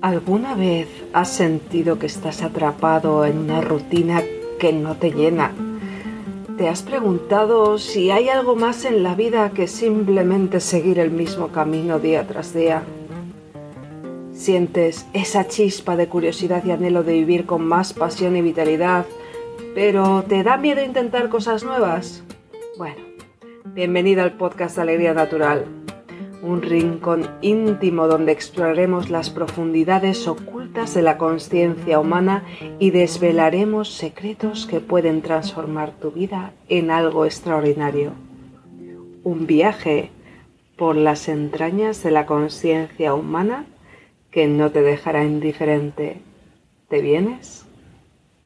¿Alguna vez has sentido que estás atrapado en una rutina que no te llena? ¿Te has preguntado si hay algo más en la vida que simplemente seguir el mismo camino día tras día? ¿Sientes esa chispa de curiosidad y anhelo de vivir con más pasión y vitalidad, pero te da miedo intentar cosas nuevas? Bueno, bienvenido al podcast Alegría Natural un rincón íntimo donde exploraremos las profundidades ocultas de la conciencia humana y desvelaremos secretos que pueden transformar tu vida en algo extraordinario. Un viaje por las entrañas de la conciencia humana que no te dejará indiferente. ¿Te vienes?